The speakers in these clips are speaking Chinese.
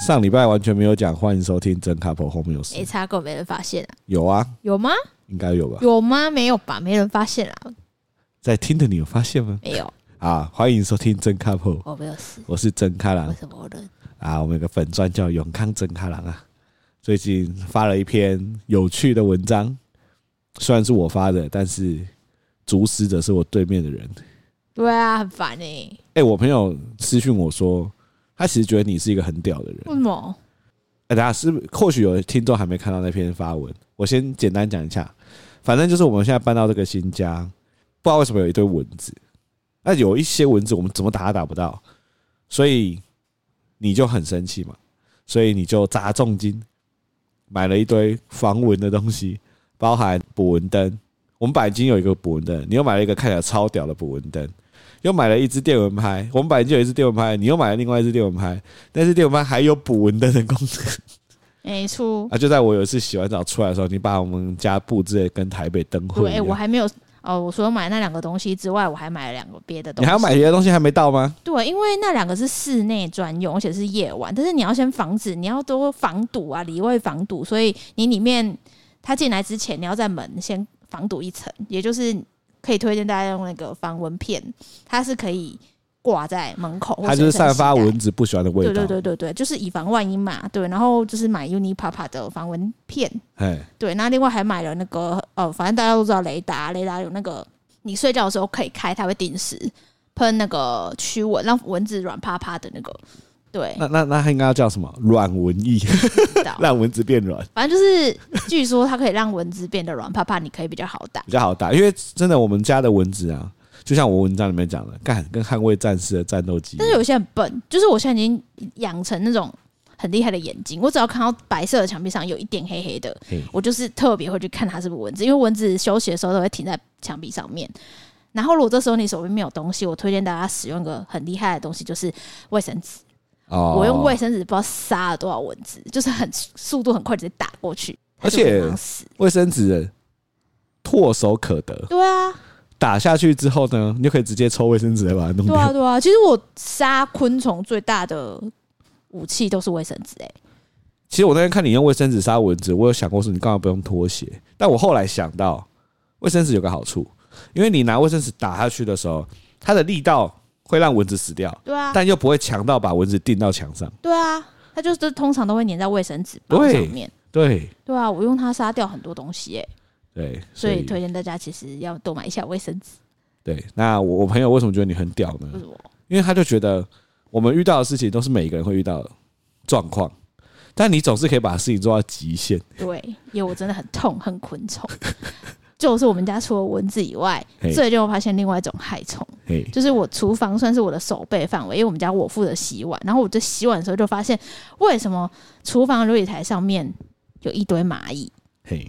上礼拜完全没有讲，欢迎收听真 couple 后面有事。没插够，没人发现啊？有啊，有吗？应该有吧？有吗？没有吧？没人发现啊？在听的你有发现吗？没有 啊！欢迎收听真 couple，我没有事，我是真开朗。为什么人啊？我们有个粉钻叫永康真开朗啊，最近发了一篇有趣的文章，虽然是我发的，但是主使者是我对面的人。对啊，很烦哎。哎，我朋友私讯我说，他其实觉得你是一个很屌的人。为什么？哎，大家是或许有听众还没看到那篇发文，我先简单讲一下。反正就是我们现在搬到这个新家，不知道为什么有一堆蚊子。那有一些蚊子我们怎么打都打不到，所以你就很生气嘛，所以你就砸重金买了一堆防蚊的东西，包含捕蚊灯。我们本来已经有一个捕蚊灯，你又买了一个看起来超屌的捕蚊灯。又买了一支电蚊拍，我们本来就有一支电蚊拍，你又买了另外一支电蚊拍，但是电蚊拍还有捕蚊灯的功能。没错啊！就在我有一次洗完澡出来的时候，你把我们家布置的跟台北灯会。对，我还没有哦。我除了买那两个东西之外，我还买了两个别的东西。你还要买别的东西还没到吗？对，因为那两个是室内专用，而且是夜晚，但是你要先防止，你要多防堵啊，里外防堵，所以你里面他进来之前，你要在门先防堵一层，也就是。可以推荐大家用那个防蚊片，它是可以挂在门口，它就是散发蚊子不喜欢的味道。对对对对对，就是以防万一嘛。对，然后就是买 Unipapa 的防蚊片。哎，对，那另外还买了那个呃，反正大家都知道雷达，雷达有那个你睡觉的时候可以开，它会定时喷那个驱蚊，让蚊子软趴趴的那个。对，那那那它应该要叫什么？软蚊液，让蚊子变软。反正就是，据说它可以让蚊子变得软趴趴，你可以比较好打，比较好打。因为真的，我们家的蚊子啊，就像我文章里面讲的，干跟捍卫战士的战斗机。但是有些很笨，就是我现在已经养成那种很厉害的眼睛，我只要看到白色的墙壁上有一点黑黑的，我就是特别会去看它是不是蚊子，因为蚊子休息的时候都会停在墙壁上面。然后如果这时候你手边没有东西，我推荐大家使用一个很厉害的东西，就是卫生纸。Oh, 我用卫生纸不知道杀了多少蚊子，就是很速度很快，直接打过去，而且卫生纸唾手可得。对啊，打下去之后呢，你就可以直接抽卫生纸来把它弄掉。对啊，对啊。其实我杀昆虫最大的武器都是卫生纸。哎，其实我那天看你用卫生纸杀蚊子，我有想过说你干嘛不用拖鞋？但我后来想到，卫生纸有个好处，因为你拿卫生纸打下去的时候，它的力道。会让蚊子死掉，对啊，但又不会强到把蚊子钉到墙上，对啊，它就是通常都会粘在卫生纸包上面，对，对啊，我用它杀掉很多东西，哎，对，所以推荐大家其实要多买一下卫生纸。对，那我我朋友为什么觉得你很屌呢？为什么？因为他就觉得我们遇到的事情都是每一个人会遇到的状况，但你总是可以把事情做到极限。对，因为我真的很痛很昆虫。就是我们家除了蚊子以外，最近我发现另外一种害虫，就是我厨房算是我的守备范围，因为我们家我负责洗碗，然后我在洗碗的时候就发现，为什么厨房的琉璃台上面有一堆蚂蚁，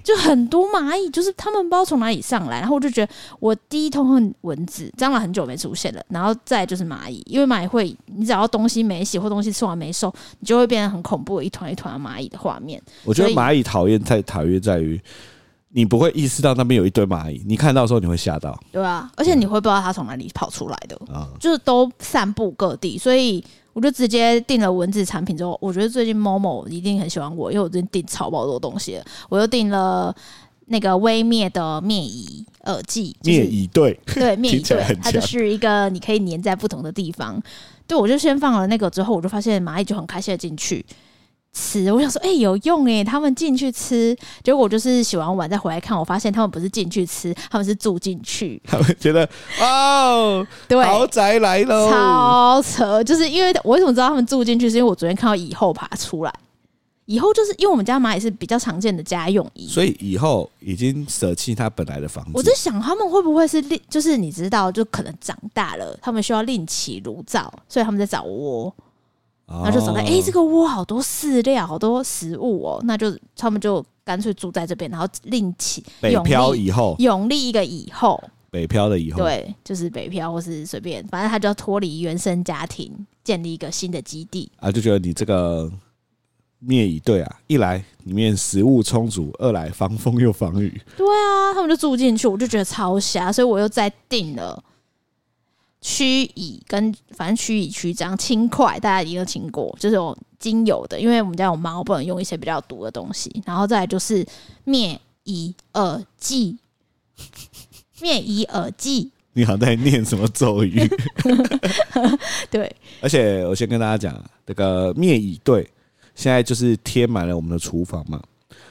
就很多蚂蚁，就是他们不知道从哪里上来，然后我就觉得我第一痛恨蚊子，蟑螂很久没出现了，然后再就是蚂蚁，因为蚂蚁会，你只要东西没洗或东西吃完没收，你就会变成很恐怖的一团一团的蚂蚁的画面。我觉得蚂蚁讨厌在讨厌在于。你不会意识到那边有一堆蚂蚁，你看到的时候你会吓到，对啊，而且你会不知道它从哪里跑出来的，啊，就是都散布各地，所以我就直接订了蚊子产品之后，我觉得最近 Momo 一定很喜欢我，因为我最近订超爆多东西了，我又订了那个微灭的灭蚁耳剂，灭蚁对 对灭蚁对，它就是一个你可以粘在不同的地方，对，我就先放了那个之后，我就发现蚂蚁就很开心的进去。吃，我想说，哎、欸，有用哎！他们进去吃，结果我就是洗完碗再回来看，我发现他们不是进去吃，他们是住进去。他们觉得 哦，对，豪宅来喽，超扯！就是因为我为什么知道他们住进去，是因为我昨天看到蚁后爬出来。以后就是因为我们家蚂蚁是比较常见的家用蚁，所以以后已经舍弃它本来的房子。我在想，他们会不会是另，就是你知道，就可能长大了，他们需要另起炉灶，所以他们在找窝。然后就找到，哎、欸，这个窝好多饲料，好多食物哦，那就他们就干脆住在这边，然后另起北漂以后，永立一个以后，北漂的以后，对，就是北漂或是随便，反正他就要脱离原生家庭，建立一个新的基地。啊，就觉得你这个灭蚁队啊，一来里面食物充足，二来防风又防雨，对啊，他们就住进去，我就觉得超瞎，所以我又再订了。驱乙跟反正驱乙驱张轻快，大家一定都听过，就是有精油的，因为我们家有猫，不能用一些比较毒的东西。然后再来就是灭蚁耳剂，灭蚁耳剂。你好，在念什么咒语？对，而且我先跟大家讲，那个灭蚁队，现在就是贴满了我们的厨房嘛。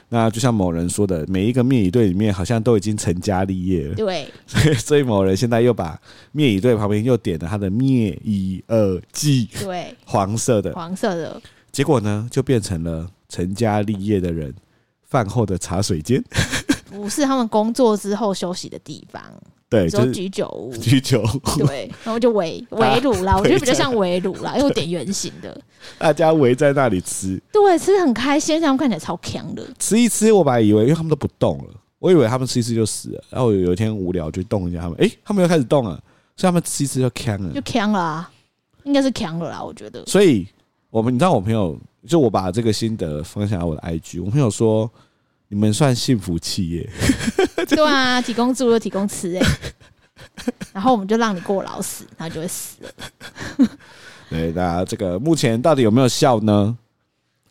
那就像某人说的，每一个灭蚁队里面好像都已经成家立业了。对，所 以所以某人现在又把灭蚁队旁边又点了他的灭蚁耳机，对，黄色的，黄色的，结果呢就变成了成家立业的人饭后的茶水间，不是他们工作之后休息的地方。对，就是居酒屋，居酒屋。对，然后就围 围炉啦，我觉得比较像围炉啦，因为我点圆形的，大家围在那里吃，对，吃很开心，他们看起来超强的。吃一吃，我本来以为，因为他们都不动了，我以为他们吃一吃就死了。然后有一天无聊就动一下他们，哎，他们又开始动了，所以他们吃一吃就强了，就强了啊，应该是强了啦，我觉得。所以我们，你知道，我朋友就我把这个心得分享到我的 IG，我朋友说。你们算幸福企业，对啊，提供住又提供吃哎，然后我们就让你过劳死，然后就会死了。对，那这个目前到底有没有效呢？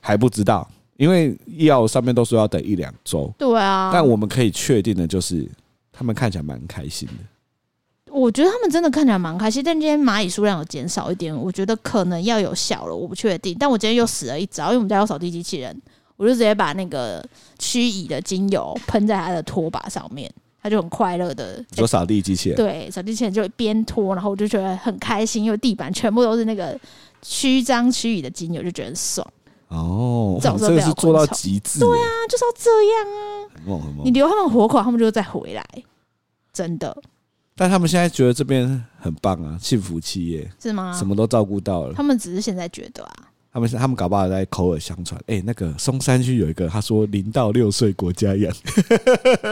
还不知道，因为药上面都说要等一两周。对啊，但我们可以确定的就是，他们看起来蛮开心的。我觉得他们真的看起来蛮开心，但今天蚂蚁数量有减少一点，我觉得可能要有效了，我不确定。但我今天又死了一招，因为我们家有扫地机器人。我就直接把那个驱乙的精油喷在他的拖把上面，他就很快乐的做扫地机器人。对，扫地机器人就边拖，然后我就觉得很开心，因为地板全部都是那个驱张驱乙的精油，就觉得很爽。哦，这个是做到极致。对啊，就是要这样啊。很猛很猛。你留他们活口，他们就会再回来，真的。但他们现在觉得这边很棒啊，幸福企业是吗？什么都照顾到了。他们只是现在觉得啊。他们他们搞不好在口耳相传。哎，那个松山区有一个，他说零到六岁国家养，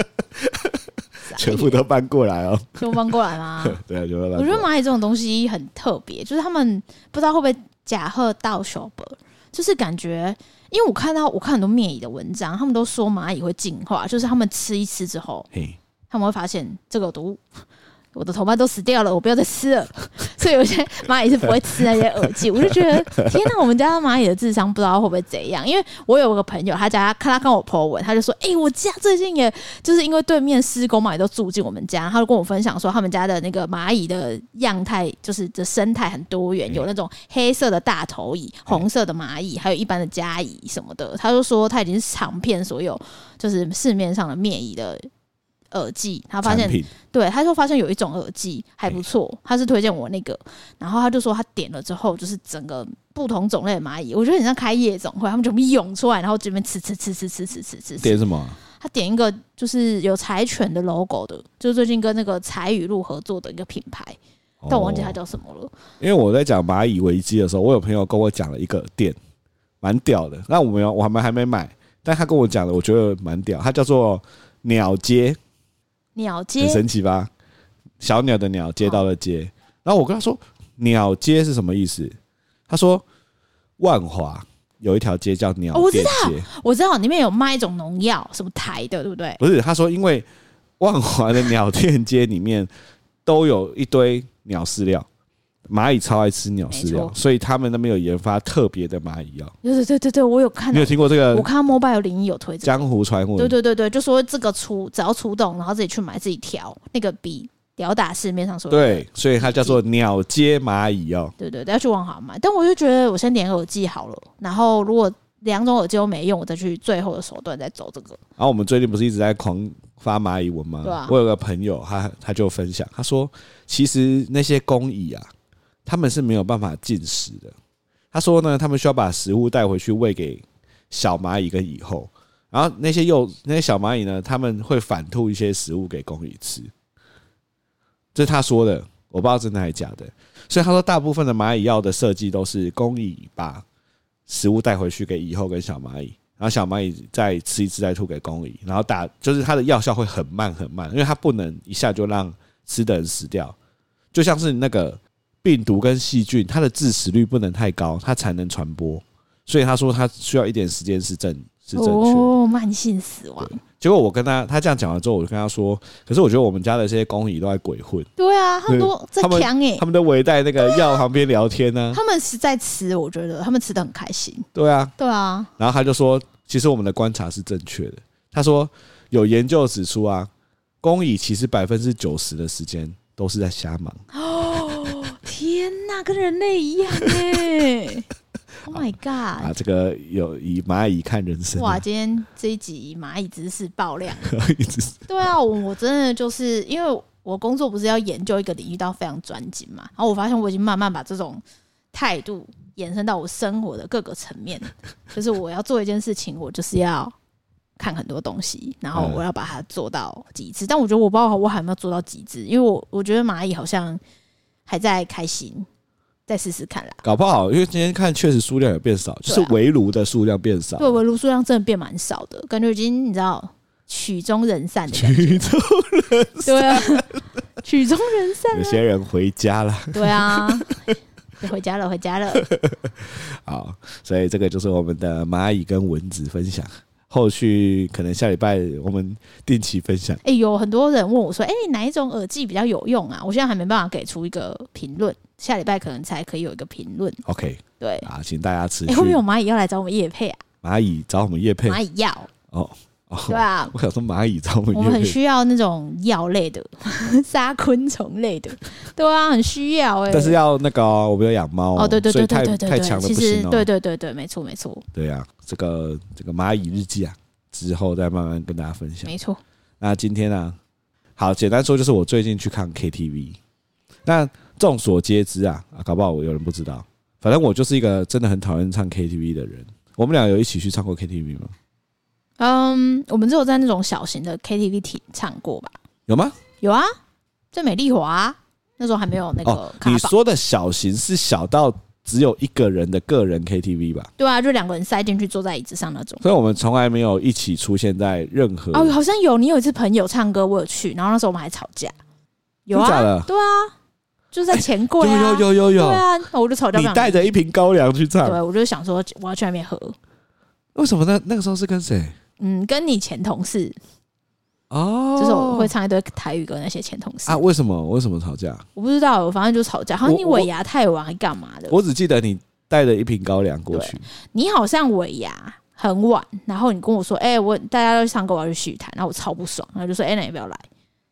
全部都搬过来哦，全部搬过来吗？对啊，全部搬。我觉得蚂蚁这种东西很特别，就是他们不知道会不会假贺到手本，就是感觉，因为我看到我看很多灭蚁的文章，他们都说蚂蚁会进化，就是他们吃一吃之后，他们会发现这个有毒。我的同伴都死掉了，我不要再吃了。所以有些蚂蚁是不会吃那些耳剂。我就觉得天哪，我们家的蚂蚁的智商不知道会不会怎样？因为我有个朋友，他家看他跟我 po 文，他就说：“哎、欸，我家最近也就是因为对面施工嘛，也都住进我们家，他就跟我分享说，他们家的那个蚂蚁的样态就是的生态很多元，有那种黑色的大头蚁、红色的蚂蚁，还有一般的家蚁什么的。他就说他已经是尝遍所有就是市面上的灭蚁的。”耳机，他发现，对，他就发现有一种耳机还不错，他是推荐我那个，然后他就说他点了之后，就是整个不同种类的蚂蚁，我觉得很像开夜总会，他们全部涌出来，然后这边吃吃吃吃吃吃吃吃。点什么？他点一个就是有柴犬的 logo 的，就是最近跟那个柴语录合作的一个品牌，但我忘记它叫什么了。因为我在讲蚂蚁危机的时候，我有朋友跟我讲了一个店，蛮屌的。那我没有，我还没还没买，但他跟我讲的，我觉得蛮屌，它叫做鸟街。鸟街很神奇吧？小鸟的鸟，街道的街。然后我跟他说：“鸟街是什么意思？”他说：“万华有一条街叫鸟店街。”我知道，我知道里面有卖一种农药，什么台的，对不对？不是，他说因为万华的鸟店街里面都有一堆鸟饲料。蚂蚁超爱吃鸟饲料，所以他们那边有研发特别的蚂蚁药。对对对对对，我有看到。你有听过这个？我看到 Mobile 零一有推这个。江湖传闻。对对对对，就说这个出只要出动，然后自己去买自己调，那个比吊打市面上说的。对，所以它叫做鸟街蚂蚁药。对对对，要去网好买。但我就觉得我先点耳机好了，然后如果两种耳机都没用，我再去最后的手段再走这个。然后我们最近不是一直在狂发蚂蚁文吗？对啊。我有个朋友，他他就分享，他说其实那些工蚁啊。他们是没有办法进食的。他说呢，他们需要把食物带回去喂给小蚂蚁跟蚁后，然后那些幼那些小蚂蚁呢，他们会反吐一些食物给工蚁吃。这是他说的，我不知道真的还是假的。所以他说，大部分的蚂蚁药的设计都是工蚁把食物带回去给蚁后跟小蚂蚁，然后小蚂蚁再吃一次再吐给工蚁，然后打就是它的药效会很慢很慢，因为它不能一下就让吃的人死掉，就像是那个。病毒跟细菌，它的致死率不能太高，它才能传播。所以他说他需要一点时间是正是正确。哦，慢性死亡。结果我跟他他这样讲了之后，我就跟他说：“可是我觉得我们家的这些工蚁都在鬼混。”对啊，他们都在抢哎，他们都围在那个药旁边聊天呢、啊。他们是在吃，我觉得他们吃的很开心。对啊，对啊。然后他就说：“其实我们的观察是正确的。”他说：“有研究指出啊，工蚁其实百分之九十的时间都是在瞎忙。”哦，天哪，跟人类一样哎！Oh my god！啊，这个有以蚂蚁看人生、啊。哇，今天这一集蚂蚁知识爆量。对啊，我我真的就是因为我工作不是要研究一个领域到非常专精嘛，然后我发现我已经慢慢把这种态度延伸到我生活的各个层面。就是我要做一件事情，我就是要看很多东西，然后我要把它做到极致。但我觉得我不知道我还有没有做到极致，因为我我觉得蚂蚁好像还在开心。再试试看啦，搞不好，因为今天看确实数量有变少，就是围炉的数量变少。对，围炉数量真的变蛮少的，感觉已经你知道曲终人散的感觉。曲终人散，对啊，曲终人散。有些人回家了。对啊，回家了，回家了。好，所以这个就是我们的蚂蚁跟蚊子分享。后续可能下礼拜我们定期分享。哎、欸，有很多人问我说：“哎、欸，哪一种耳机比较有用啊？”我现在还没办法给出一个评论，下礼拜可能才可以有一个评论。OK，对啊，请大家持续。哎、欸，会不会有蚂蚁要来找我们叶配啊？蚂蚁找我们叶配？蚂蚁要哦。对啊，我想说蚂蚁找我们，我们很需要那种药类的，杀昆虫类的，对啊，很需要哎、欸。但是要那个、哦，我们要养猫哦，对对对对对对对，太强了不行、哦、对对对对，没错没错。对啊，这个这个蚂蚁日记啊，之后再慢慢跟大家分享。没错。那今天呢、啊，好简单说，就是我最近去看 KTV。那众所皆知啊，啊，搞不好有人不知道，反正我就是一个真的很讨厌唱 KTV 的人。我们俩有一起去唱过 KTV 吗？嗯，我们只有在那种小型的 KTV 厅唱过吧？有吗？有啊，在美丽华那时候还没有那个、哦。你说的小型是小到只有一个人的个人 KTV 吧？对啊，就两个人塞进去坐在椅子上那种。所以我们从来没有一起出现在任何。哦，好像有，你有一次朋友唱歌，我有去，然后那时候我们还吵架。有啊，对啊，就在钱柜、啊欸。有有有有有。对啊，我就吵架。你带着一瓶高粱去唱？对，我就想说我要去外面喝。为什么呢？那个时候是跟谁？嗯，跟你前同事哦，就是我会唱一堆台语歌，那些前同事啊，为什么为什么吵架？我不知道，反正就吵架。好像你尾牙太晚还干嘛的？我只记得你带了一瓶高粱过去。你好像尾牙很晚，然后你跟我说：“哎、欸，我大家都去唱歌，我要去续谈。”然后我超不爽，然后就说：“哎、欸，那你不要来。”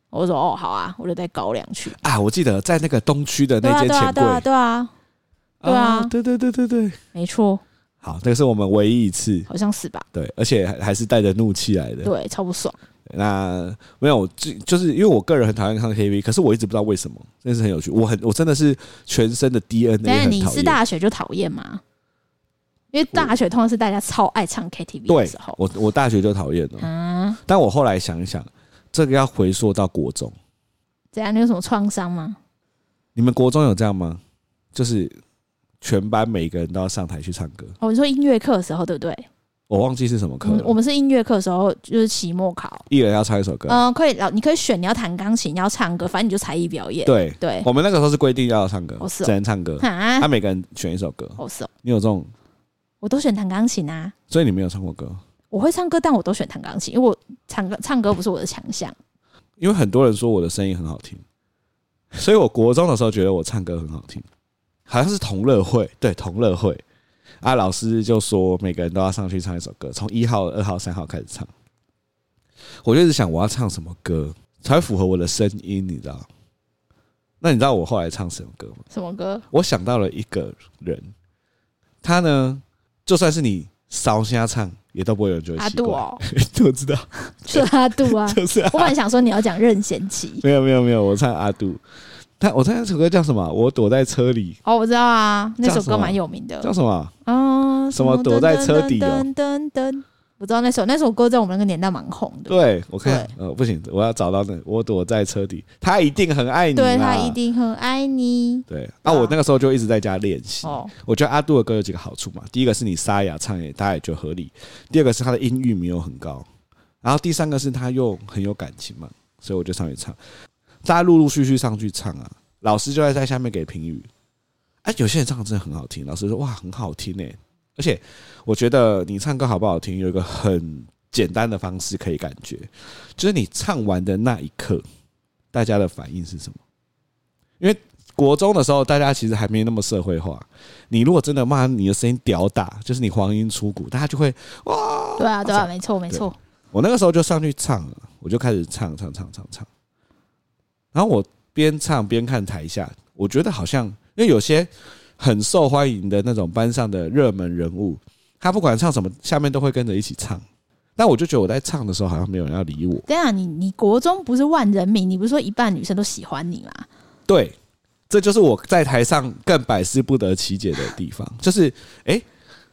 我说：“哦，好啊，我就带高粱去。”啊，我记得在那个东区的那间钱柜，对啊，对啊，对啊，对对对对对，没错。好，那个是我们唯一一次，好像是吧？对，而且还是带着怒气来的，对，超不爽。那没有，就就是因为我个人很讨厌看 KTV，可是我一直不知道为什么，真是很有趣。我很，我真的是全身的 DNA。但是你是大学就讨厌吗？因为大学通常是大家超爱唱 KTV 的时候。我我大学就讨厌了，嗯。但我后来想一想，这个要回溯到国中。怎样？你有什么创伤吗？你们国中有这样吗？就是。全班每个人都要上台去唱歌。哦，你说音乐课的时候对不对？我忘记是什么课、嗯。我们是音乐课的时候，就是期末考，一人要唱一首歌。嗯，可以，老你可以选你要弹钢琴，你要唱歌，反正你就才艺表演。对对，我们那个时候是规定要唱歌，哦是哦、只能唱歌。他、啊、每个人选一首歌。哦是哦，你有这种？我都选弹钢琴啊。所以你没有唱过歌？我会唱歌，但我都选弹钢琴，因为我唱歌唱歌不是我的强项。因为很多人说我的声音很好听，所以我国中的时候觉得我唱歌很好听。好像是同乐会，对同乐会啊，老师就说每个人都要上去唱一首歌，从一号、二号、三号开始唱。我就一直想我要唱什么歌才符合我的声音，你知道？那你知道我后来唱什么歌吗？什么歌？我想到了一个人，他呢，就算是你烧瞎唱，也都不会有人觉得奇怪。阿杜哦，我知道，是阿杜啊，就是啊。我本来想说你要讲任贤齐，没有没有没有，我唱阿杜。他我猜那首歌叫什么？我躲在车里。哦，我知道啊，那首歌蛮有名的。叫什么？嗯，什么躲在车底哦？噔噔噔，我知道那首那首歌在我们那个年代蛮红的。对，我看，呃，不行，我要找到那我躲在车底，他一定很爱你。对，他一定很爱你。对，啊，我那个时候就一直在家练习。哦，我觉得阿杜的歌有几个好处嘛。第一个是你沙哑唱也大家也觉得合理。第二个是他的音域没有很高，然后第三个是他又很有感情嘛，所以我就上去唱。大家陆陆续续上去唱啊。老师就在在下面给评语，哎，有些人唱的真的很好听，老师说哇很好听诶，而而且我觉得你唱歌好不好听，有一个很简单的方式可以感觉，就是你唱完的那一刻，大家的反应是什么？因为国中的时候，大家其实还没那么社会化。你如果真的骂你的声音屌打，就是你黄音出谷，大家就会哇！对啊，对啊，没错，没错。我那个时候就上去唱了，我就开始唱唱唱唱唱。然后我边唱边看台下，我觉得好像因为有些很受欢迎的那种班上的热门人物，他不管唱什么，下面都会跟着一起唱。但我就觉得我在唱的时候，好像没有人要理我。对啊，你你国中不是万人迷，你不是说一半女生都喜欢你吗？对，这就是我在台上更百思不得其解的地方。就是，哎、欸，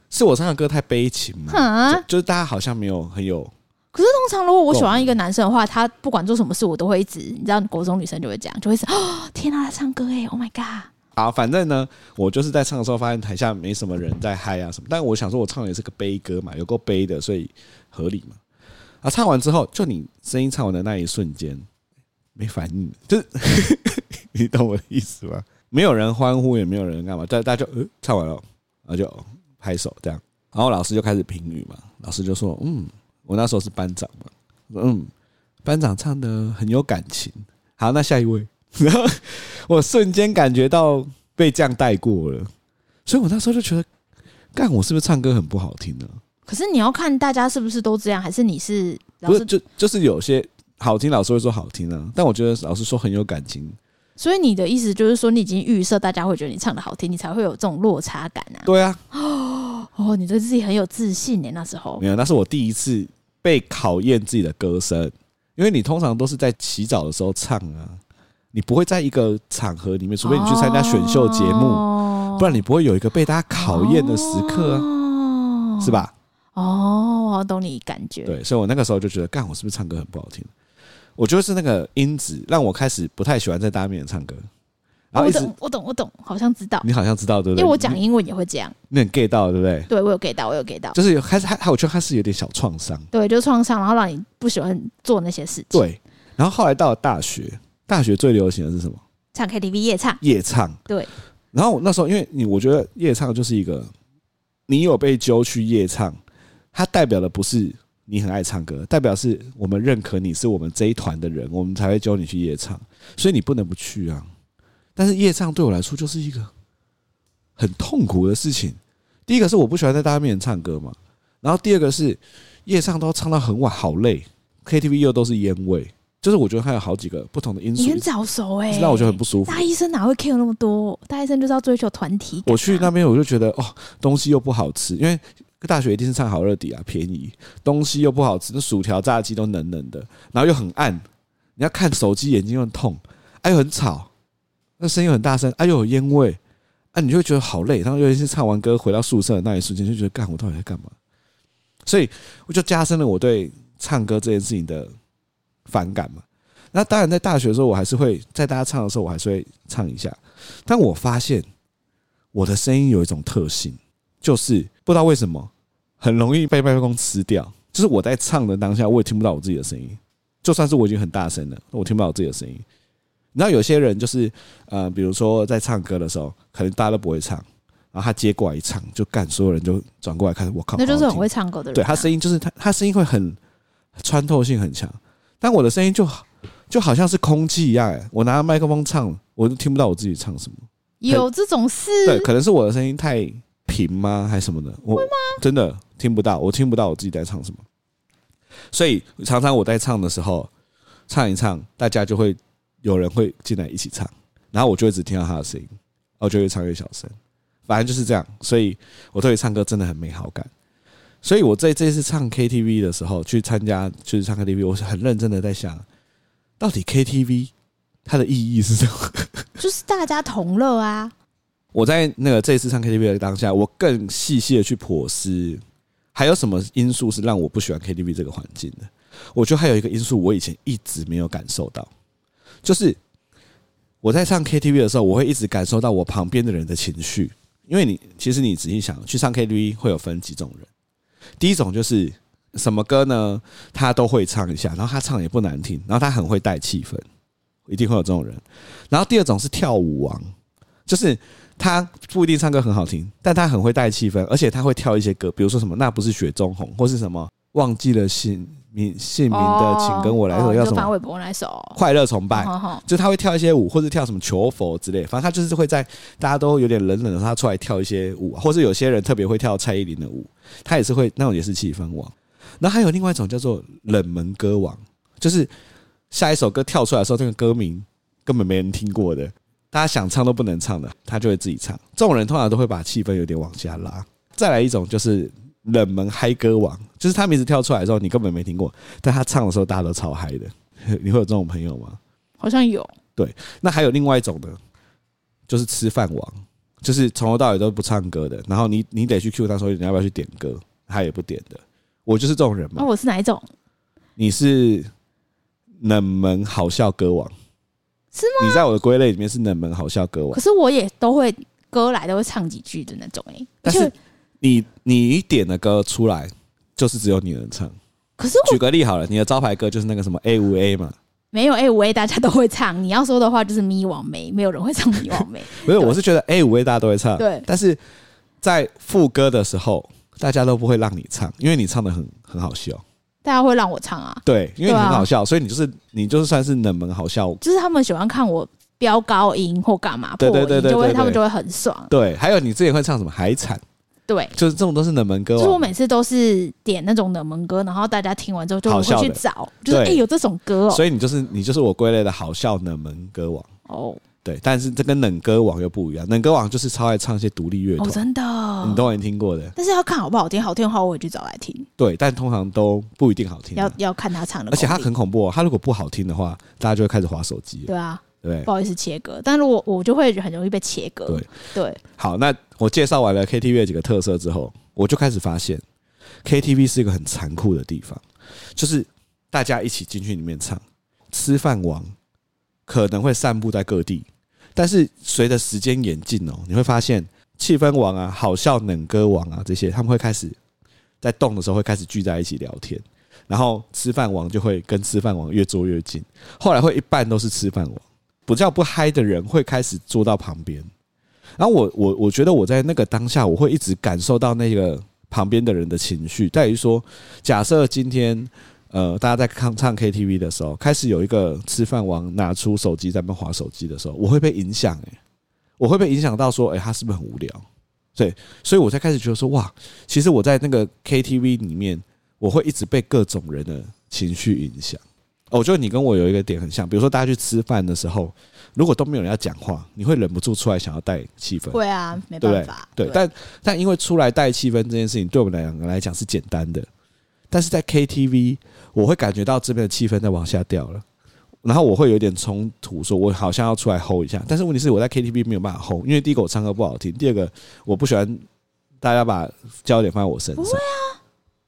是我唱的歌太悲情吗？就，就是大家好像没有很有。可是通常如果我喜欢一个男生的话，他不管做什么事，我都会一直，你知道，国中女生就会这样，就会是：“哦，天啊，他唱歌哎，Oh my god！” 好，反正呢，我就是在唱的时候发现台下没什么人在嗨啊什么，但我想说，我唱的也是个悲歌嘛，有够悲的，所以合理嘛。啊，唱完之后，就你声音唱完的那一瞬间，没反应，就是 你懂我的意思吗？没有人欢呼，也没有人干嘛，大大家就呃唱完了，然后就拍手这样，然后老师就开始评语嘛，老师就说，嗯，我那时候是班长嘛，嗯，班长唱的很有感情，好，那下一位，然 后我瞬间感觉到被这样带过了，所以我那时候就觉得，干，我是不是唱歌很不好听呢？可是你要看大家是不是都这样，还是你是老师？不是，就就是有些好听，老师会说好听啊。但我觉得老师说很有感情。所以你的意思就是说，你已经预设大家会觉得你唱的好听，你才会有这种落差感啊？对啊。哦，你对自己很有自信呢。那时候没有，那是我第一次被考验自己的歌声，因为你通常都是在洗澡的时候唱啊，你不会在一个场合里面，除非你去参加选秀节目，哦，不然你不会有一个被大家考验的时刻是吧？哦，我懂你感觉。对，所以我那个时候就觉得，干，我是不是唱歌很不好听？我觉得是那个音质让我开始不太喜欢在大家面前唱歌。然后我懂，我懂，我懂，好像知道。你好像知道对不对？因为我讲英文也会这样。你很 get 到对不对？对，我有 get 到，我有 get 到。就是有还是还还，我觉得他是有点小创伤。对，就是创伤，然后让你不喜欢做那些事情。对，然后后来到了大学，大学最流行的是什么？唱 KTV 夜唱。夜唱。对。然后那时候，因为你我觉得夜唱就是一个，你有被揪去夜唱。它代表的不是你很爱唱歌，代表是我们认可你是我们这一团的人，我们才会揪你去夜唱，所以你不能不去啊。但是夜唱对我来说就是一个很痛苦的事情。第一个是我不喜欢在大家面前唱歌嘛，然后第二个是夜唱都唱到很晚，好累。KTV 又都是烟味，就是我觉得它有好几个不同的因素。你很早熟哎，让我觉得很不舒服。大医生哪会 care 那么多？大医生就是要追求团体。我去那边我就觉得哦，东西又不好吃，因为。大学一定是唱好乐迪啊，便宜，东西又不好吃，那薯条、炸鸡都冷冷的，然后又很暗，你要看手机眼睛又很痛，哎又很吵，那声音很大声，哎又有烟味，哎你就会觉得好累，然后尤其是唱完歌回到宿舍的那一瞬间，就觉得干我到底在干嘛？所以我就加深了我对唱歌这件事情的反感嘛。那当然在大学的时候，我还是会在大家唱的时候，我还是会唱一下，但我发现我的声音有一种特性。就是不知道为什么很容易被麦克风吃掉。就是我在唱的当下，我也听不到我自己的声音。就算是我已经很大声了，我听不到我自己的声音。你知道有些人就是呃，比如说在唱歌的时候，可能大家都不会唱，然后他接过来一唱，就干，所有人就转过来看，我靠，那就是很会唱歌的人。对，他声音就是他，他声音会很穿透性很强。但我的声音就就好像是空气一样，欸，我拿麦克风唱，我都听不到我自己唱什么。有这种事？对，可能是我的声音太。平吗？还是什么的？我真的听不到，我听不到我自己在唱什么。所以常常我在唱的时候，唱一唱，大家就会有人会进来一起唱，然后我就会只听到他的声音，我就会唱越小声。反正就是这样，所以我对唱歌真的很没好感。所以我在这次唱 KTV 的时候，去参加就是唱 KTV，我是很认真的在想，到底 KTV 它的意义是什么？就是大家同乐啊。我在那个这一次唱 KTV 的当下，我更细细的去剖析，还有什么因素是让我不喜欢 KTV 这个环境的？我觉得还有一个因素，我以前一直没有感受到，就是我在唱 KTV 的时候，我会一直感受到我旁边的人的情绪。因为你其实你仔细想，去唱 KTV 会有分几种人，第一种就是什么歌呢？他都会唱一下，然后他唱也不难听，然后他很会带气氛，一定会有这种人。然后第二种是跳舞王，就是。他不一定唱歌很好听，但他很会带气氛，而且他会跳一些歌，比如说什么那不是雪中红，或是什么忘记了心名姓名的，请跟我来一首叫什么？范玮柏那首快乐崇拜，就他会跳一些舞，或者跳什么求佛之类，反正他就是会在大家都有点冷冷的时候，他出来跳一些舞，或是有些人特别会跳蔡依林的舞，他也是会那种也是气氛王。然后还有另外一种叫做冷门歌王，就是下一首歌跳出来的时候，那个歌名根本没人听过的。大家想唱都不能唱的，他就会自己唱。这种人通常都会把气氛有点往下拉。再来一种就是冷门嗨歌王，就是他名字跳出来的时候，你根本没听过，但他唱的时候大家都超嗨的。你会有这种朋友吗？好像有。对，那还有另外一种呢，就是吃饭王，就是从头到尾都不唱歌的。然后你你得去 Q 他说你要不要去点歌，他也不点的。我就是这种人嘛。那我是哪一种？你是冷门好笑歌王。是吗？你在我的归类里面是冷门好笑歌王，可是我也都会歌来都会唱几句的那种哎、欸。但是你你点的歌出来，就是只有你能唱。可是举个例好了，你的招牌歌就是那个什么 A 五 A 嘛？没有 A 五 A，大家都会唱。你要说的话就是咪王梅，没有人会唱咪王梅。不是，我是觉得 A 五 A 大家都会唱。对，但是在副歌的时候，大家都不会让你唱，因为你唱的很很好笑。大家会让我唱啊？对，因为你很好笑，所以你就是你就是算是冷门好笑。就是他们喜欢看我飙高音或干嘛，对对对对，就会他们就会很爽。对，还有你之前会唱什么海产？对，就是这种都是冷门歌。就是我每次都是点那种冷门歌，然后大家听完之后就会去找，就是哎有这种歌哦。所以你就是你就是我归类的好笑冷门歌王哦。对，但是这跟冷歌王又不一样。冷歌王就是超爱唱一些独立乐团，真的，你都没听过的。但是要看好不好听，好听的话我也去找来听。对，但通常都不一定好听。要要看他唱的，而且他很恐怖。他如果不好听的话，大家就会开始划手机。对啊，对，不好意思切割。但如果我就会很容易被切割。对对。好，那我介绍完了 KTV 的几个特色之后，我就开始发现 KTV 是一个很残酷的地方，就是大家一起进去里面唱，吃饭王可能会散布在各地。但是随着时间演进哦，你会发现气氛王啊、好笑冷歌王啊这些，他们会开始在动的时候会开始聚在一起聊天，然后吃饭王就会跟吃饭王越坐越近，后来会一半都是吃饭王，不叫不嗨的人会开始坐到旁边，然后我我我觉得我在那个当下，我会一直感受到那个旁边的人的情绪，在于说，假设今天。呃，大家在唱唱 KTV 的时候，开始有一个吃饭王拿出手机在那边滑手机的时候，我会被影响诶，我会被影响到说，哎，他是不是很无聊？对，所以我才开始觉得说，哇，其实我在那个 KTV 里面，我会一直被各种人的情绪影响。我觉得你跟我有一个点很像，比如说大家去吃饭的时候，如果都没有人要讲话，你会忍不住出来想要带气氛。会啊，没办法。对，但但因为出来带气氛这件事情，对我们两个来讲是简单的。但是在 KTV，我会感觉到这边的气氛在往下掉了，然后我会有点冲突，说我好像要出来 hold 一下。但是问题是我在 KTV 没有办法 hold，因为第一个我唱歌不好听，第二个我不喜欢大家把焦点放在我身上。不会啊，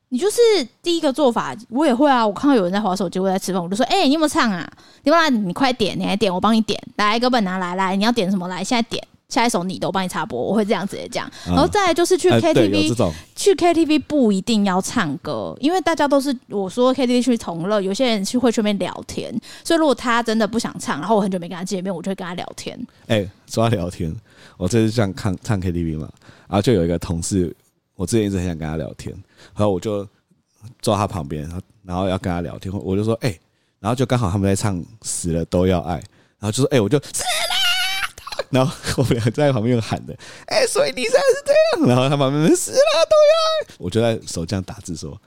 你就是第一个做法，我也会啊。我看到有人在划手机，我在吃饭，我就说：“哎，你有没有唱啊？你来，你快点，你来点，我帮你点。来，哥本拿来，来，你要点什么？来，现在点。”下一首你都帮你插播，我会这样直接讲。然后再来就是去 KTV，去 KTV 不一定要唱歌，因为大家都是我说 KTV 去同乐，有些人去会去那边聊天。所以如果他真的不想唱，然后我很久没跟他见面，我就会跟他聊天。哎，说到聊天，我这次这样看唱 KTV 嘛，然后就有一个同事，我之前一直很想跟他聊天，然后我就坐他旁边，然后要跟他聊天，我就说哎，然后就刚好他们在唱死了都要爱，然后就说哎，我就死了。然后 我们俩在旁边又喊的，哎，所以你现在是这样。然后他旁边死了都要爱，我就在手这样打字说，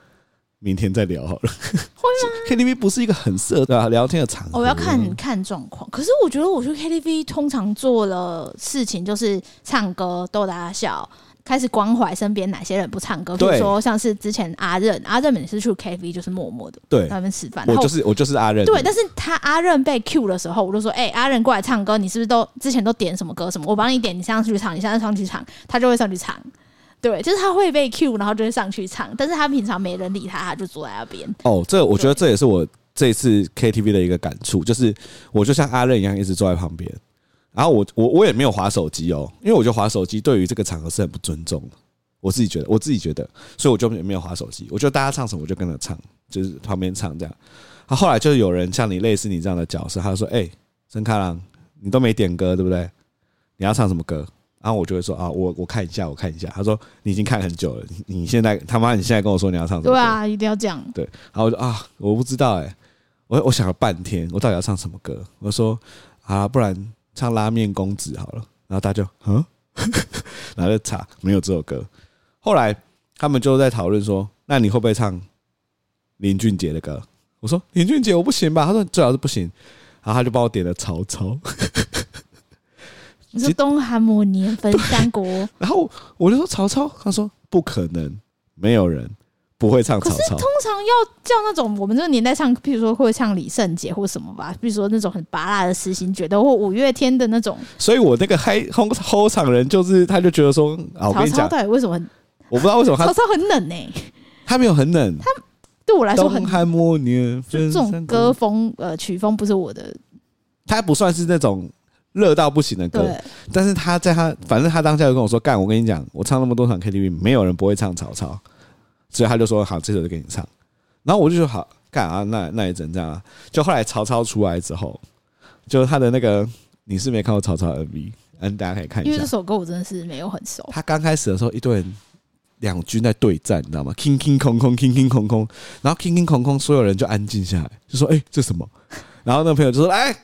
明天再聊好了。会吗？KTV 不是一个很适合聊天的场合。我要看看状况。可是我觉得我去 KTV 通常做了事情就是唱歌逗大家笑。开始关怀身边哪些人不唱歌，比如说像是之前阿任，阿任每次去 KTV 就是默默的在那边吃饭。我就是我就是阿任。对，但是他阿任被 Q 的时候，我就说：“哎、欸，阿任过来唱歌，你是不是都之前都点什么歌什么？我帮你点，你上去唱，你现在上去唱，他就会上去唱。对，就是他会被 Q，然后就会上去唱。但是他平常没人理他，他就坐在那边。哦，这我觉得这也是我这一次 KTV 的一个感触，就是我就像阿任一样，一直坐在旁边。然后我我我也没有划手机哦，因为我觉得划手机对于这个场合是很不尊重的。我自己觉得，我自己觉得，所以我就也没有划手机。我觉得大家唱什么我就跟着唱，就是旁边唱这样。他后来就有人像你类似你这样的角色，他就说：“哎，曾开朗，你都没点歌对不对？你要唱什么歌？然后我就会说啊，我我看一下，我看一下。他说你已经看很久了，你你现在他妈你现在跟我说你要唱什么？对啊，一定要这样。对，然后我就啊，我不知道哎、欸，我我想了半天，我到底要唱什么歌？我说啊，不然唱拉面公子好了。然后大家就嗯，然后就查没有这首歌。后来他们就在讨论说，那你会不会唱林俊杰的歌？我说林俊杰我不行吧？他说最好是不行。然后他就帮我点了曹操。你说东汉末年分三国，然后我就说曹操，他说不可能，没有人不会唱。可是通常要叫那种我们这个年代唱，譬如说会唱李圣杰或什么吧，比如说那种很拔辣的实心觉得或五月天的那种。所以我那个嗨后后场人就是，他就觉得说，啊，我跟你讲，为什么？我不知道为什么他曹操很冷呢、欸？他没有很冷，他对我来说很东汉末年，这种歌风呃曲风不是我的，他不算是那种。热到不行的歌，但是他在他反正他当下就跟我说：“干，我跟你讲，我唱那么多场 KTV，没有人不会唱曹操。”所以他就说好，这首就给你唱。然后我就说好，干啊，那那也阵这样啊？就后来曹操出来之后，就他的那个你是没看过曹操 MV，嗯，大家可以看一下。因为这首歌我真的是没有很熟。他刚开始的时候，一堆人两军在对战，你知道吗？king king 空空 king king 空空，然后 king king 空空，所有人就安静下来，就说哎、这什么？然后那个朋友就说哎，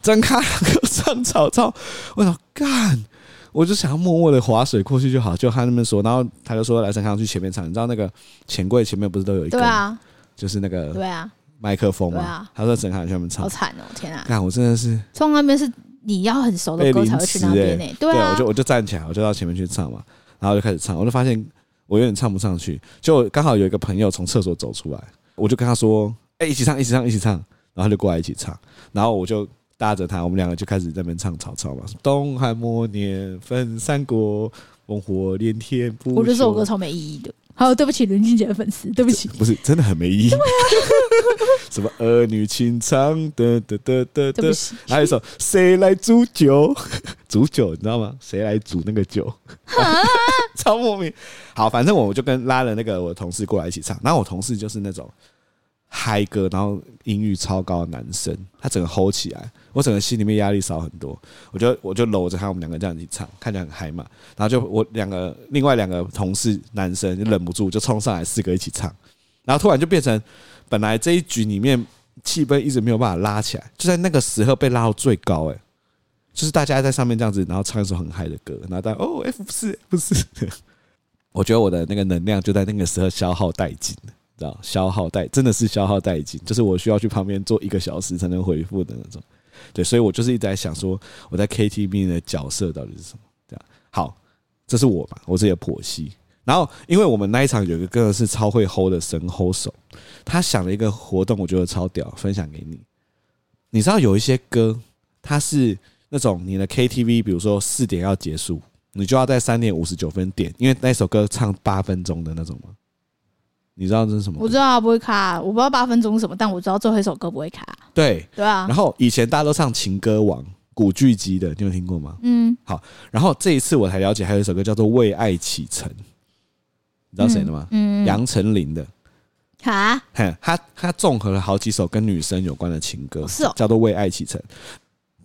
张开歌唱曹操，我说干。我就想要默默的划水过去就好。就他那边说，然后他就说来陈康去前面唱。你知道那个钱柜前面不是都有一个？对啊，就是那个对啊麦克风嘛。他说陈康去那边唱，好惨哦！天啊，看我真的是从那边是你要很熟的歌才会去那边呢。对啊，我就我就站起来，我就到前面去唱嘛，然后就开始唱，我就发现我有点唱不上去。就刚好有一个朋友从厕所走出来，我就跟他说：“哎，一起唱，一起唱，一起唱。”然后他就过来一起唱，然后我就。搭着他，我们两个就开始在那边唱曹操嘛。东汉末年分三国，烽火连天不。我觉得这首歌超没意义的。好，对不起，林俊杰的粉丝，对不起。不是真的很没意义。什么儿女情长的的的的的。还有一首谁来煮酒？煮酒你知道吗？谁来煮那个酒？超莫名。好，反正我就跟拉了那个我同事过来一起唱。然后我同事就是那种。嗨歌，然后音域超高的男生，他整个吼起来，我整个心里面压力少很多。我就我就搂着他，我们两个这样一起唱，看起来很嗨嘛。然后就我两个另外两个同事男生就忍不住就冲上来，四个一起唱。然后突然就变成本来这一局里面气氛一直没有办法拉起来，就在那个时候被拉到最高，哎，就是大家在上面这样子，然后唱一首很嗨的歌，然后大家哦 F 四 F 四，我觉得我的那个能量就在那个时候消耗殆尽了。知道消耗殆真的是消耗殆尽，就是我需要去旁边坐一个小时才能回复的那种。对，所以我就是一直在想说，我在 KTV 的角色到底是什么？这样好，这是我吧，我这个剖析。然后，因为我们那一场有一个真的是超会 hold 的神 hold 手，他想了一个活动，我觉得超屌，分享给你。你知道有一些歌，它是那种你的 KTV，比如说四点要结束，你就要在三点五十九分点，因为那首歌唱八分钟的那种吗？你知道这是什么？我知道，不会卡。我不知道八分钟是什么，但我知道最后一首歌不会卡。对对啊。然后以前大家都唱《情歌王》古巨基的，你有听过吗？嗯。好，然后这一次我才了解，还有一首歌叫做《为爱启程》，你知道谁的吗？嗯。杨丞琳的。啊。嘿，他他综合了好几首跟女生有关的情歌，是哦，叫做《为爱启程》。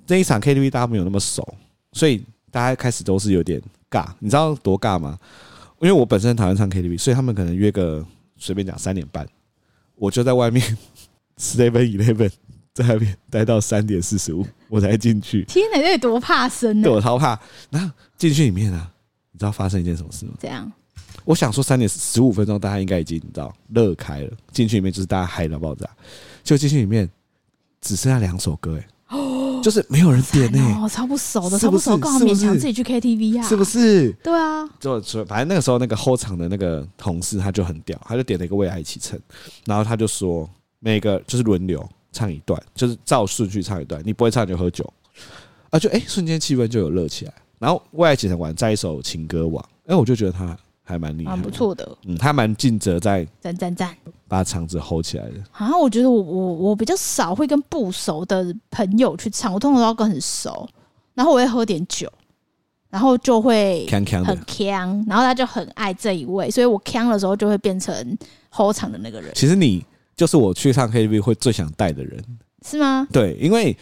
这一场 KTV 大家没有那么熟，所以大家开始都是有点尬。你知道多尬吗？因为我本身很讨厌唱 KTV，所以他们可能约个。随便讲，三点半，我就在外面 seven eleven 在那边待到三点四十五，我才进去。天哪，这得多怕生呢！对，我超怕。然后进去里面啊，你知道发生一件什么事吗？这样？我想说三点十五分钟，大家应该已经你知道乐开了。进去里面就是大家嗨到爆炸，就进去里面只剩下两首歌，哎。就是没有人点呢、欸，哦，超不熟的，超不熟，刚好勉强自己去 KTV 啊，是不是？对啊，就说反正那个时候那个后场的那个同事他就很屌，他就点了一个为爱启程，然后他就说每个就是轮流唱一段，就是照顺序唱一段，你不会唱就喝酒，啊，就哎、欸、瞬间气氛就有热起来，然后为爱启程完再一首情歌王，哎，我就觉得他。还蛮厉害，蛮不错的。嗯，他蛮尽责在赞赞赞，把场子 hold 起来的。好像我觉得我我我比较少会跟不熟的朋友去唱，我通常都要跟很熟，然后我会喝点酒，然后就会很锵，然后他就很爱这一位，所以我锵的时候就会变成 hold 场的那个人。其实你就是我去唱 KTV 会最想带的人，是吗？对，因为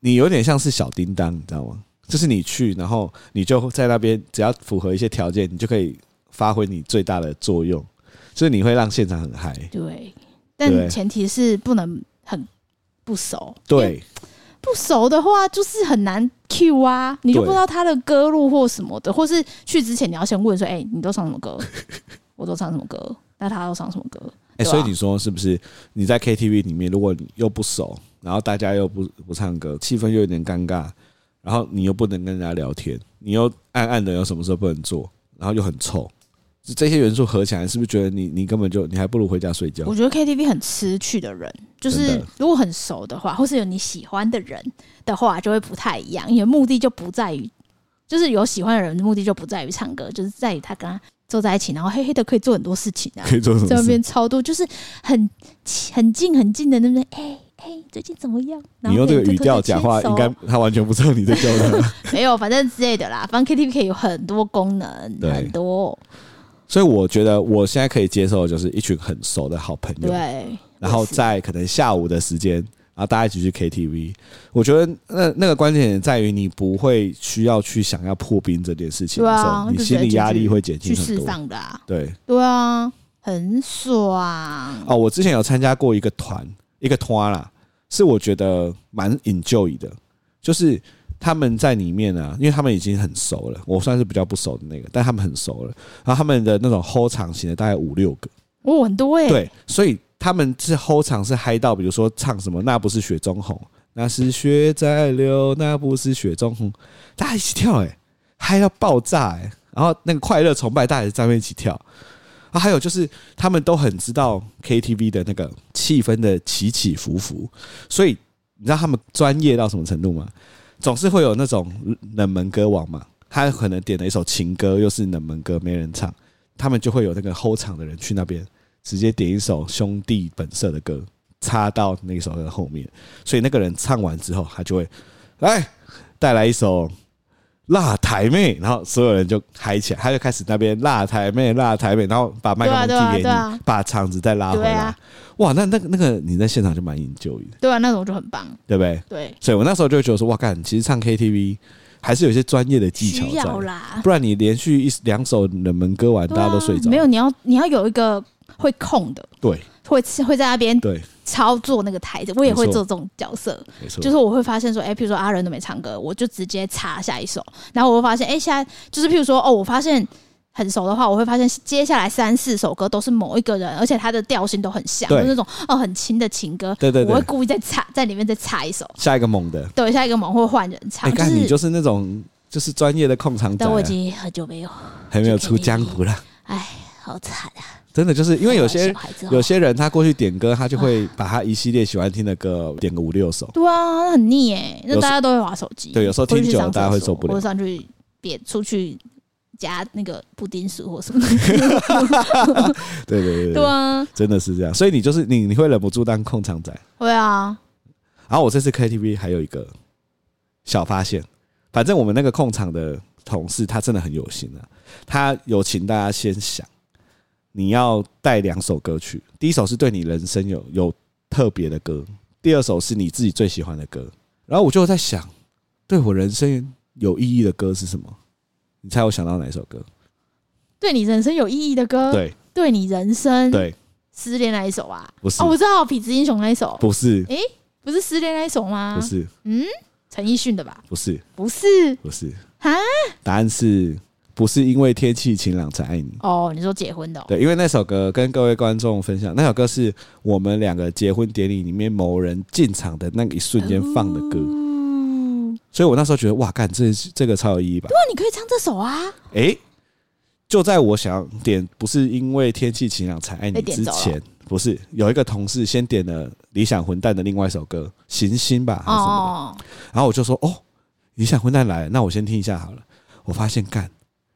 你有点像是小叮当，你知道吗？就是你去，然后你就在那边，只要符合一些条件，你就可以发挥你最大的作用，所以你会让现场很嗨。对，但前提是不能很不熟。对，不熟的话就是很难 Q 啊，你就不知道他的歌路或什么的，或是去之前你要先问说，哎、欸，你都唱什么歌？我都唱什么歌？那他都唱什么歌？哎、欸，所以你说是不是？你在 KTV 里面，如果你又不熟，然后大家又不不唱歌，气氛又有点尴尬。然后你又不能跟人家聊天，你又暗暗的，有什么时候不能做？然后又很臭，这些元素合起来，是不是觉得你你根本就你还不如回家睡觉？我觉得 KTV 很吃去的人，就是如果很熟的话，或是有你喜欢的人的话，就会不太一样。因为目的就不在于，就是有喜欢的人，目的就不在于唱歌，就是在于他跟他坐在一起，然后黑黑的可以做很多事情啊，可以做什么？在那边超多，就是很很近很近的那边，哎。哎、欸，最近怎么样？你用这个语调讲话，应该他完全不知道你在叫他。没有，反正之类的啦。反正 KTV 可以有很多功能，很多。所以我觉得我现在可以接受的就是一群很熟的好朋友，对。然后在可能下午的时间，然后大家一起去 KTV。我觉得那那个关键点在于你不会需要去想要破冰这件事情的时候，啊、你心理压力会减轻很多。去释放的、啊，对对啊，很爽。哦，我之前有参加过一个团，一个团啦。是我觉得蛮 enjoy 的，就是他们在里面啊，因为他们已经很熟了，我算是比较不熟的那个，但他们很熟了。然后他们的那种 hold 场型的大概五六个，哦，很多哎。对，所以他们是 hold 场是嗨到，比如说唱什么，那不是雪中红，那是血在流，那不是雪中红，大家一起跳哎，嗨到爆炸哎，然后那个快乐崇拜，大家在那边一起跳。啊，还有就是，他们都很知道 KTV 的那个气氛的起起伏伏，所以你知道他们专业到什么程度吗？总是会有那种冷门歌王嘛，他可能点了一首情歌，又是冷门歌，没人唱，他们就会有那个后场的人去那边直接点一首兄弟本色的歌，插到那首歌后面，所以那个人唱完之后，他就会来带来一首。辣台妹，然后所有人就嗨起来，他就开始那边辣台妹，辣台妹，然后把麦克风递给你，啊啊啊、把场子再拉回来。啊、哇，那那个那个你在现场就蛮 enjoy 的。对啊，那种就很棒，对不对？对，所以我那时候就觉得说，哇，干，其实唱 KTV 还是有一些专业的技巧在啦，不然你连续一两首冷门歌完，啊、大家都睡着。没有，你要你要有一个会控的，对，会会在那边对。操作那个台子，我也会做这种角色，就是我会发现说，哎、欸，譬如说阿仁都没唱歌，我就直接插下一首，然后我会发现，哎、欸，现在就是譬如说，哦，我发现很熟的话，我会发现接下来三四首歌都是某一个人，而且他的调性都很像，就是那种哦很轻的情歌，对对对，我会故意再插在里面再插一首，下一个猛的，对，下一个猛会换人唱，你看你就是那种就是专业的控场者，但我已经很久没有，还没有出江湖了，哎，好惨啊。真的就是因为有些有些人他过去点歌，他就会把他一系列喜欢听的歌点个五六首。对啊，很腻哎，那大家都会玩手机。对，有时候听久了大家会受不了。或者上去别出去夹那个布丁薯或什么。对对对对。对啊，真的是这样。所以你就是你，你会忍不住当控场仔。会啊。然后我这次 KTV 还有一个小发现，反正我们那个控场的同事他真的很有心啊，他有请大家先想。你要带两首歌曲，第一首是对你人生有有特别的歌，第二首是你自己最喜欢的歌。然后我就在想，对我人生有意义的歌是什么？你猜我想到哪一首歌？对你人生有意义的歌？对，对你人生对失恋那一首啊？不是哦，我知道痞子英雄那一首，不是？诶，不是失恋那一首吗？不是，嗯，陈奕迅的吧？不是，不是，不是啊？答案是。不是因为天气晴朗才爱你哦，你说结婚的、哦、对，因为那首歌跟各位观众分享，那首歌是我们两个结婚典礼里面某人进场的那个一瞬间放的歌，哦、所以我那时候觉得哇，干这这个超有意义吧？对啊，你可以唱这首啊！哎、欸，就在我想点不是因为天气晴朗才爱你之前，不是有一个同事先点了理想混蛋的另外一首歌《行星》吧，还是什么的？哦、然后我就说哦，理想混蛋来了，那我先听一下好了。我发现干。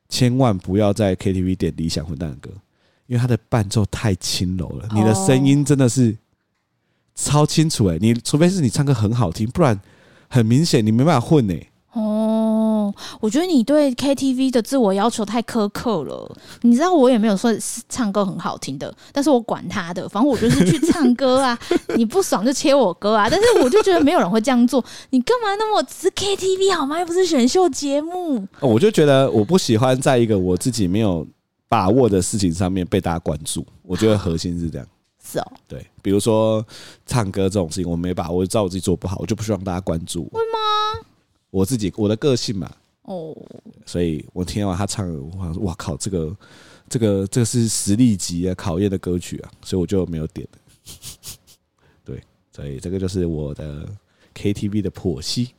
千万不要在 KTV 点理想混蛋的歌，因为它的伴奏太轻柔了，你的声音真的是超清楚哎！你除非是你唱歌很好听，不然很明显你没办法混哎。哦，我觉得你对 KTV 的自我要求太苛刻了。你知道我也没有说唱歌很好听的，但是我管他的，反正我就是去唱歌啊。你不爽就切我歌啊。但是我就觉得没有人会这样做，你干嘛那么只是 KTV 好吗？又不是选秀节目。我就觉得我不喜欢在一个我自己没有把握的事情上面被大家关注。我觉得核心是这样。是哦，对，比如说唱歌这种事情，我没把握，我知道我自己做不好，我就不希望大家关注我。会吗？我自己我的个性嘛。哦，所以我听完他唱，我想说，哇靠，这个这个这个是实力级啊，考验的歌曲啊，所以我就没有点。对，所以这个就是我的 KTV 的剖析。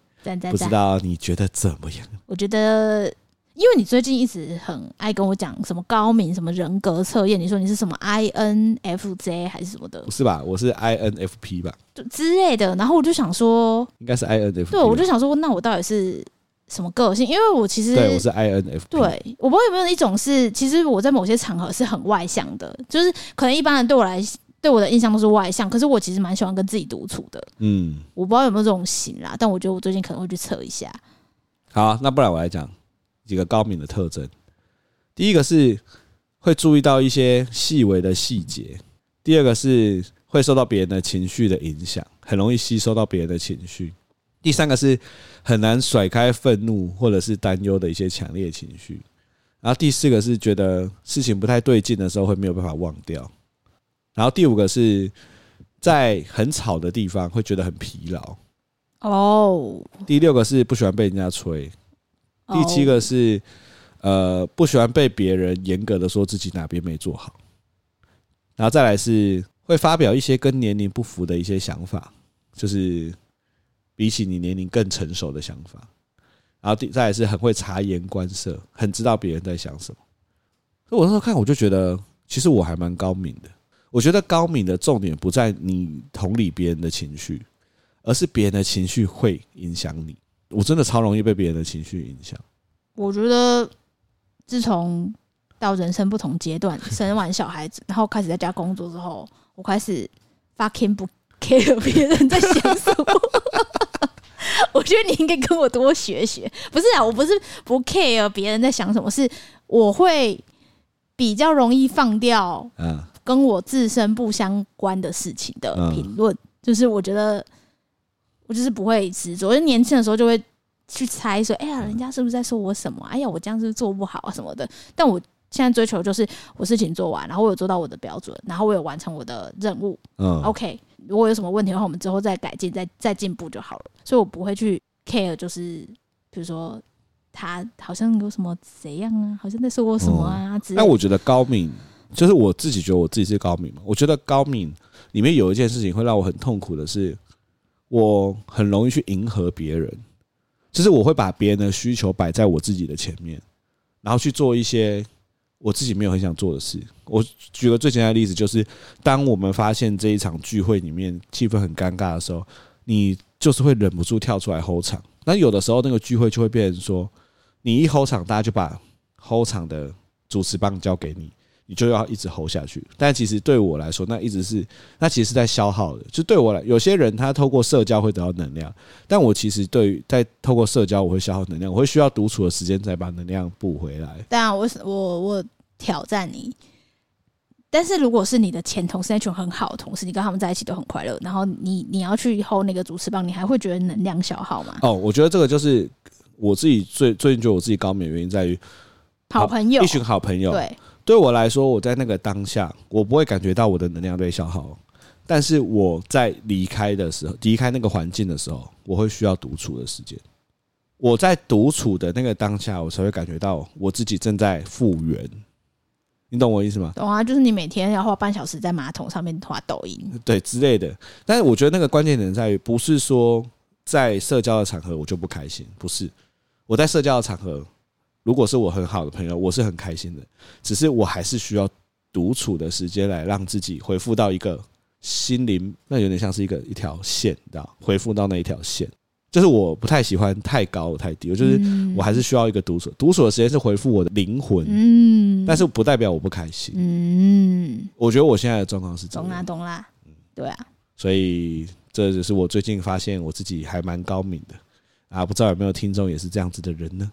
不知道你觉得怎么样？我觉得。因为你最近一直很爱跟我讲什么高敏什么人格测验，你说你是什么 INFJ 还是什么的？不是吧？我是 INFP 吧？就之类的。然后我就想说，应该是 INFP。对，我就想说，那我到底是什么个性？因为我其实对，我是 INFP。对，我不知道有没有一种是，其实我在某些场合是很外向的，就是可能一般人对我来对我的印象都是外向，可是我其实蛮喜欢跟自己独处的。嗯，我不知道有没有这种型啦，但我觉得我最近可能会去测一下。好啊，那不然我来讲。几个高敏的特征，第一个是会注意到一些细微的细节，第二个是会受到别人的情绪的影响，很容易吸收到别人的情绪，第三个是很难甩开愤怒或者是担忧的一些强烈情绪，然后第四个是觉得事情不太对劲的时候会没有办法忘掉，然后第五个是在很吵的地方会觉得很疲劳，哦，第六个是不喜欢被人家催。第七个是，呃，不喜欢被别人严格的说自己哪边没做好，然后再来是会发表一些跟年龄不符的一些想法，就是比起你年龄更成熟的想法，然后第再也是很会察言观色，很知道别人在想什么。所以我那时候看，我就觉得其实我还蛮高敏的。我觉得高敏的重点不在你同理别人的情绪，而是别人的情绪会影响你。我真的超容易被别人的情绪影响。我觉得，自从到人生不同阶段，生完小孩子，然后开始在家工作之后，我开始 fucking 不 care 别人在想什么。我觉得你应该跟我多学学。不是啊，我不是不 care 别人在想什么，是我会比较容易放掉跟我自身不相关的事情的评论。就是我觉得。我就是不会执着，就年轻的时候就会去猜说，哎呀，人家是不是在说我什么？哎呀，我这样是不是做不好啊什么的。但我现在追求就是我事情做完，然后我有做到我的标准，然后我有完成我的任务。嗯，OK，如果有什么问题的话，我们之后再改进，再再进步就好了。所以我不会去 care，就是比如说他好像有什么怎样啊，好像在说我什么啊之类的。那我觉得高敏，就是我自己觉得我自己是高敏嘛。我觉得高敏里面有一件事情会让我很痛苦的是。我很容易去迎合别人，就是我会把别人的需求摆在我自己的前面，然后去做一些我自己没有很想做的事。我举个最简单的例子，就是当我们发现这一场聚会里面气氛很尴尬的时候，你就是会忍不住跳出来吼场。那有的时候那个聚会就会变成说，你一吼场，大家就把吼场的主持棒交给你。你就要一直吼下去，但其实对我来说，那一直是那其实是在消耗的。就对我来，有些人他透过社交会得到能量，但我其实对于在透过社交我会消耗能量，我会需要独处的时间再把能量补回来。当然，我我我挑战你，但是如果是你的前同事那群很好的同事，你跟他们在一起都很快乐，然后你你要去 hold 那个主持棒，你还会觉得能量消耗吗？哦，我觉得这个就是我自己最最近觉得我自己高敏的原因在于好朋友，一群好朋友，对。对我来说，我在那个当下，我不会感觉到我的能量被消耗。但是我在离开的时候，离开那个环境的时候，我会需要独处的时间。我在独处的那个当下，我才会感觉到我自己正在复原。你懂我意思吗？懂啊，就是你每天要花半小时在马桶上面滑抖音，对之类的。但是我觉得那个关键点在于，不是说在社交的场合我就不开心，不是我在社交的场合。如果是我很好的朋友，我是很开心的。只是我还是需要独处的时间来让自己恢复到一个心灵，那有点像是一个一条线，知道？恢复到那一条线，就是我不太喜欢太高太低，我就是我还是需要一个独处。独处的时间是回复我的灵魂，嗯，但是不代表我不开心，嗯。我觉得我现在的状况是这样，懂啦，懂啦，对啊。所以这就是我最近发现我自己还蛮高明的啊，不知道有没有听众也是这样子的人呢？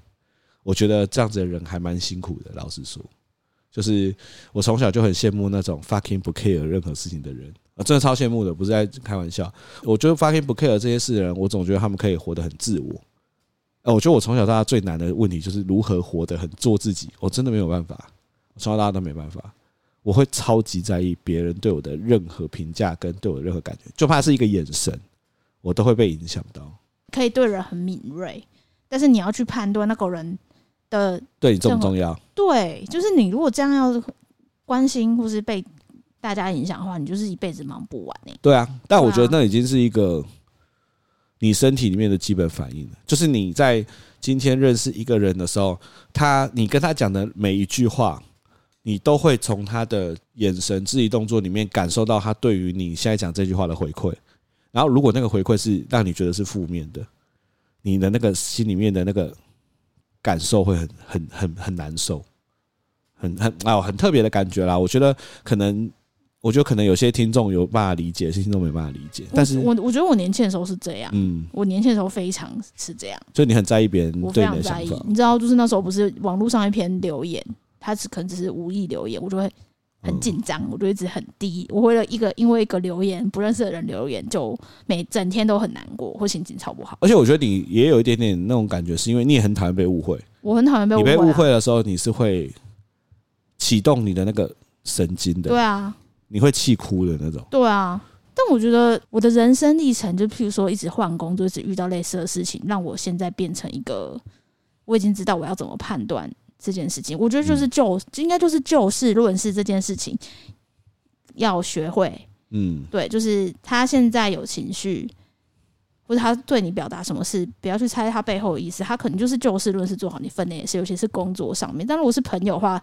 我觉得这样子的人还蛮辛苦的。老实说，就是我从小就很羡慕那种 fucking 不 care 任何事情的人，啊，真的超羡慕的，不是在开玩笑。我觉得 fucking 不 care 这些事的人，我总觉得他们可以活得很自我。哎，我觉得我从小到大最难的问题就是如何活得很做自己，我真的没有办法，从小到大都没办法。我会超级在意别人对我的任何评价跟对我的任何感觉，就怕是一个眼神，我都会被影响到。可以对人很敏锐，但是你要去判断那个人的对你重不重要？对，就是你如果这样要关心或是被大家影响的话，你就是一辈子忙不完呢。对啊，但我觉得那已经是一个。你身体里面的基本反应了，就是你在今天认识一个人的时候，他你跟他讲的每一句话，你都会从他的眼神、肢体动作里面感受到他对于你现在讲这句话的回馈。然后，如果那个回馈是让你觉得是负面的，你的那个心里面的那个感受会很很很很难受，很很啊很特别的感觉啦。我觉得可能。我觉得可能有些听众有办法理解，有些听众没办法理解。但是我我觉得我年轻的时候是这样，嗯，我年轻的时候非常是这样。所以你很在意别人对你的想法，你知道，就是那时候不是网络上一篇留言，他只可能只是无意留言，我就会很紧张，我就一直很低。我为了一个因为一个留言不认识的人留言，就每整天都很难过，或心情超不好。而且我觉得你也有一点点那种感觉，是因为你也很讨厌被误会。我很讨厌被误会，你被误会的时候，你是会启动你的那个神经的。对啊。你会气哭的那种。对啊，但我觉得我的人生历程，就譬如说一直换工作，一直遇到类似的事情，让我现在变成一个，我已经知道我要怎么判断这件事情。我觉得就是就应该就是就事论事这件事情，要学会。嗯，对，就是他现在有情绪，或者他对你表达什么事，不要去猜他背后的意思，他可能就是就事论事做好你分内的事，尤其是工作上面。但如果是朋友的话，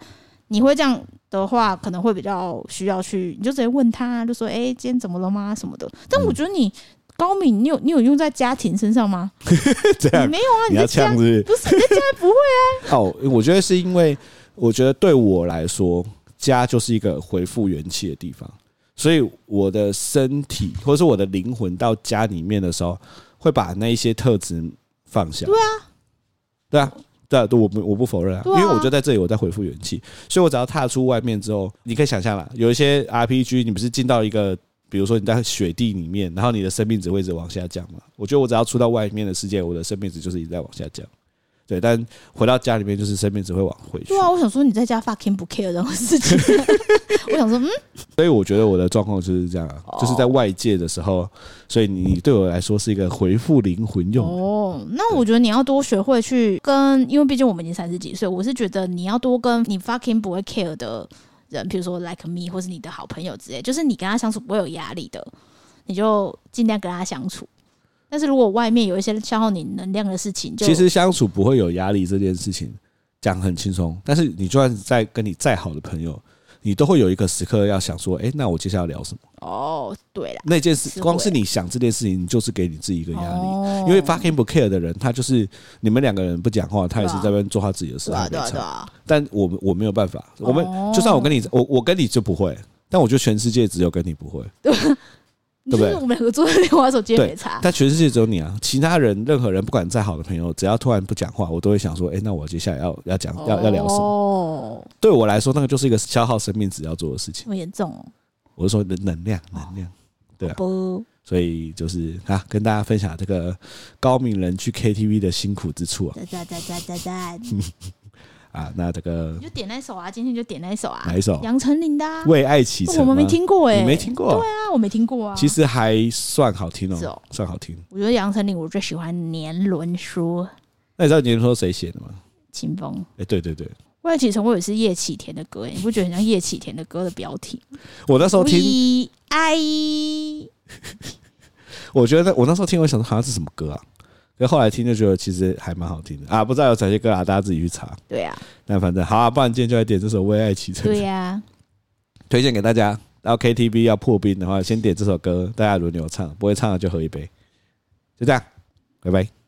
你会这样的话，可能会比较需要去，你就直接问他，就说：“哎、欸，今天怎么了吗？什么的。”但我觉得你高敏，你有你有用在家庭身上吗？这样没有啊？你在家是不是？不是你在家不会啊？哦，我觉得是因为，我觉得对我来说，家就是一个回复元气的地方，所以我的身体或者是我的灵魂到家里面的时候，会把那一些特质放下。对啊，对啊。对，对，我不我不否认啊，因为我就在这里，我在回复元气，所以我只要踏出外面之后，你可以想象啦，有一些 RPG，你不是进到一个，比如说你在雪地里面，然后你的生命值会一直往下降嘛？我觉得我只要出到外面的世界，我的生命值就是一直在往下降。对，但回到家里面就是生命只会往回去。对啊，我想说你在家 fucking 不 care 这种事情。我想说，嗯，所以我觉得我的状况就是这样，就是在外界的时候，所以你对我来说是一个回复灵魂用。哦，那我觉得你要多学会去跟，因为毕竟我们已经三十几岁，我是觉得你要多跟你 fucking 不会 care 的人，比如说 like me 或是你的好朋友之类，就是你跟他相处不会有压力的，你就尽量跟他相处。但是如果外面有一些消耗你能量的事情，就其实相处不会有压力这件事情讲很轻松。但是你就算在跟你再好的朋友，你都会有一个时刻要想说，哎，那我接下来要聊什么？哦，对了，那件事光是你想这件事情，你就是给你自己一个压力。因为 fucking 不 care 的人，他就是你们两个人不讲话，他也是在那边做他自己的事。对对对。但我我没有办法，我们就算我跟你，我我跟你就不会，但我觉得全世界只有跟你不会。对不对？我们合作的电话手机也没差，但全世界只有你啊！其他人，任何人，不管再好的朋友，只要突然不讲话，我都会想说：哎，那我接下来要要讲要要聊什么？哦，对我来说，那个就是一个消耗生命值要做的事情。这么严重哦！我是说能能量，能量，对啊。所以就是啊，跟大家分享这个高敏人去 KTV 的辛苦之处啊！赞赞赞赞赞！啊，那这个你就点那首啊，今天就点那首啊，哪一首？杨丞琳的《为爱启程》，我们没听过哎，你没听过？对啊，我没听过啊。其实还算好听哦，算好听。我觉得杨丞琳，我最喜欢《年轮说》。那你知道《年轮说》谁写的吗？秦风。哎，对对对，《为爱启程》我以为是叶启田的歌，你不觉得很像叶启田的歌的标题？我那时候听爱，我觉得我那时候听，我想说好像是什么歌啊？可后来听就觉得其实还蛮好听的啊，不知道有哪些歌啊，大家自己去查。对呀、啊，那反正好啊，不然今天就来点这首《为爱启程》。对呀、啊，推荐给大家。然后 KTV 要破冰的话，先点这首歌，大家轮流唱，不会唱的就喝一杯。就这样，拜拜。